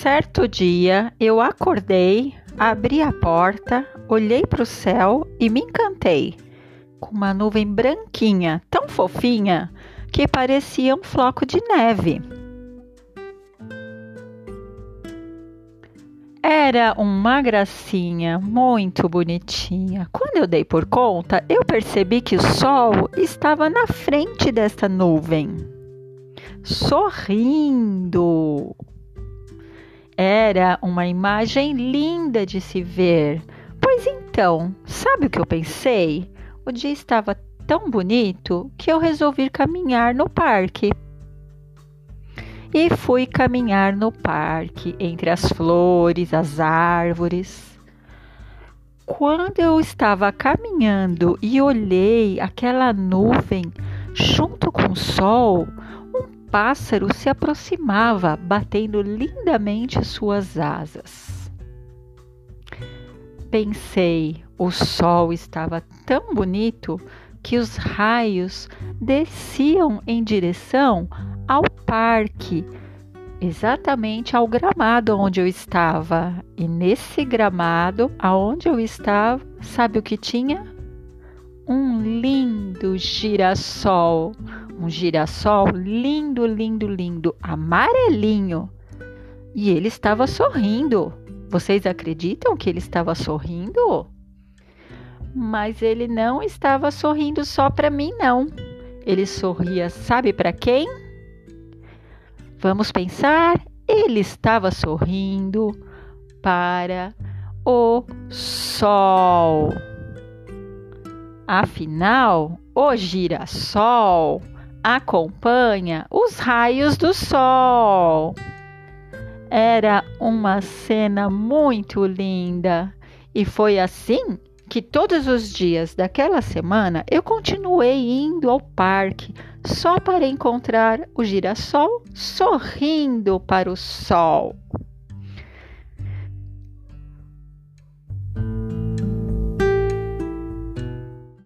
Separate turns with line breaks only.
Certo dia eu acordei, abri a porta, olhei para o céu e me encantei com uma nuvem branquinha, tão fofinha que parecia um floco de neve. Era uma gracinha muito bonitinha. Quando eu dei por conta, eu percebi que o sol estava na frente desta nuvem, sorrindo. Era uma imagem linda de se ver. Pois então, sabe o que eu pensei? O dia estava tão bonito que eu resolvi caminhar no parque. E fui caminhar no parque, entre as flores, as árvores. Quando eu estava caminhando e olhei aquela nuvem junto com o sol, pássaro se aproximava, batendo lindamente suas asas. Pensei, o sol estava tão bonito que os raios desciam em direção ao parque, exatamente ao gramado onde eu estava. E nesse gramado, aonde eu estava, sabe o que tinha? Um lindo girassol um girassol lindo, lindo, lindo, amarelinho. E ele estava sorrindo. Vocês acreditam que ele estava sorrindo? Mas ele não estava sorrindo só para mim, não. Ele sorria, sabe para quem? Vamos pensar. Ele estava sorrindo para o sol. Afinal, o girassol acompanha os raios do sol. Era uma cena muito linda e foi assim que todos os dias daquela semana eu continuei indo ao parque só para encontrar o girassol sorrindo para o sol.